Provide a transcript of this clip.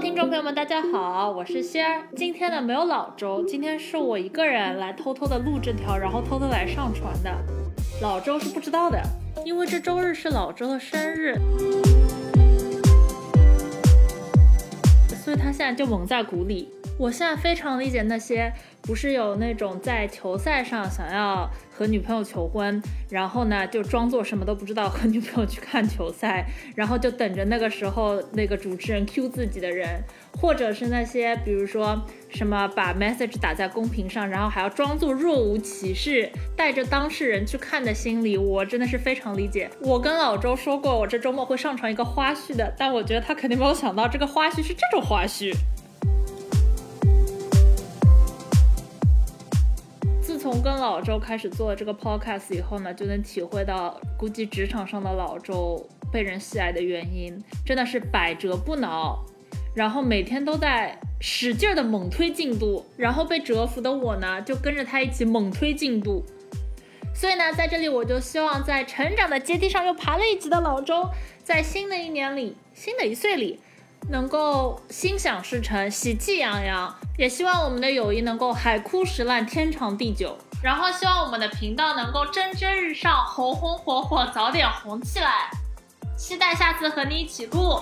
听众朋友们，大家好，我是仙儿。今天呢没有老周，今天是我一个人来偷偷的录这条，然后偷偷来上传的。老周是不知道的，因为这周日是老周的生日，所以他现在就蒙在鼓里。我现在非常理解那些不是有那种在球赛上想要和女朋友求婚，然后呢就装作什么都不知道和女朋友去看球赛，然后就等着那个时候那个主持人 Q 自己的人，或者是那些比如说什么把 message 打在公屏上，然后还要装作若无其事，带着当事人去看的心理，我真的是非常理解。我跟老周说过，我这周末会上传一个花絮的，但我觉得他肯定没有想到这个花絮是这种花絮。从跟老周开始做这个 podcast 以后呢，就能体会到，估计职场上的老周被人喜爱的原因，真的是百折不挠，然后每天都在使劲的猛推进度，然后被折服的我呢，就跟着他一起猛推进度。所以呢，在这里我就希望，在成长的阶梯上又爬了一级的老周，在新的一年里，新的一岁里，能够心想事成，喜气洋洋。也希望我们的友谊能够海枯石烂，天长地久。然后希望我们的频道能够蒸蒸日上，红红火火，早点红起来。期待下次和你一起录。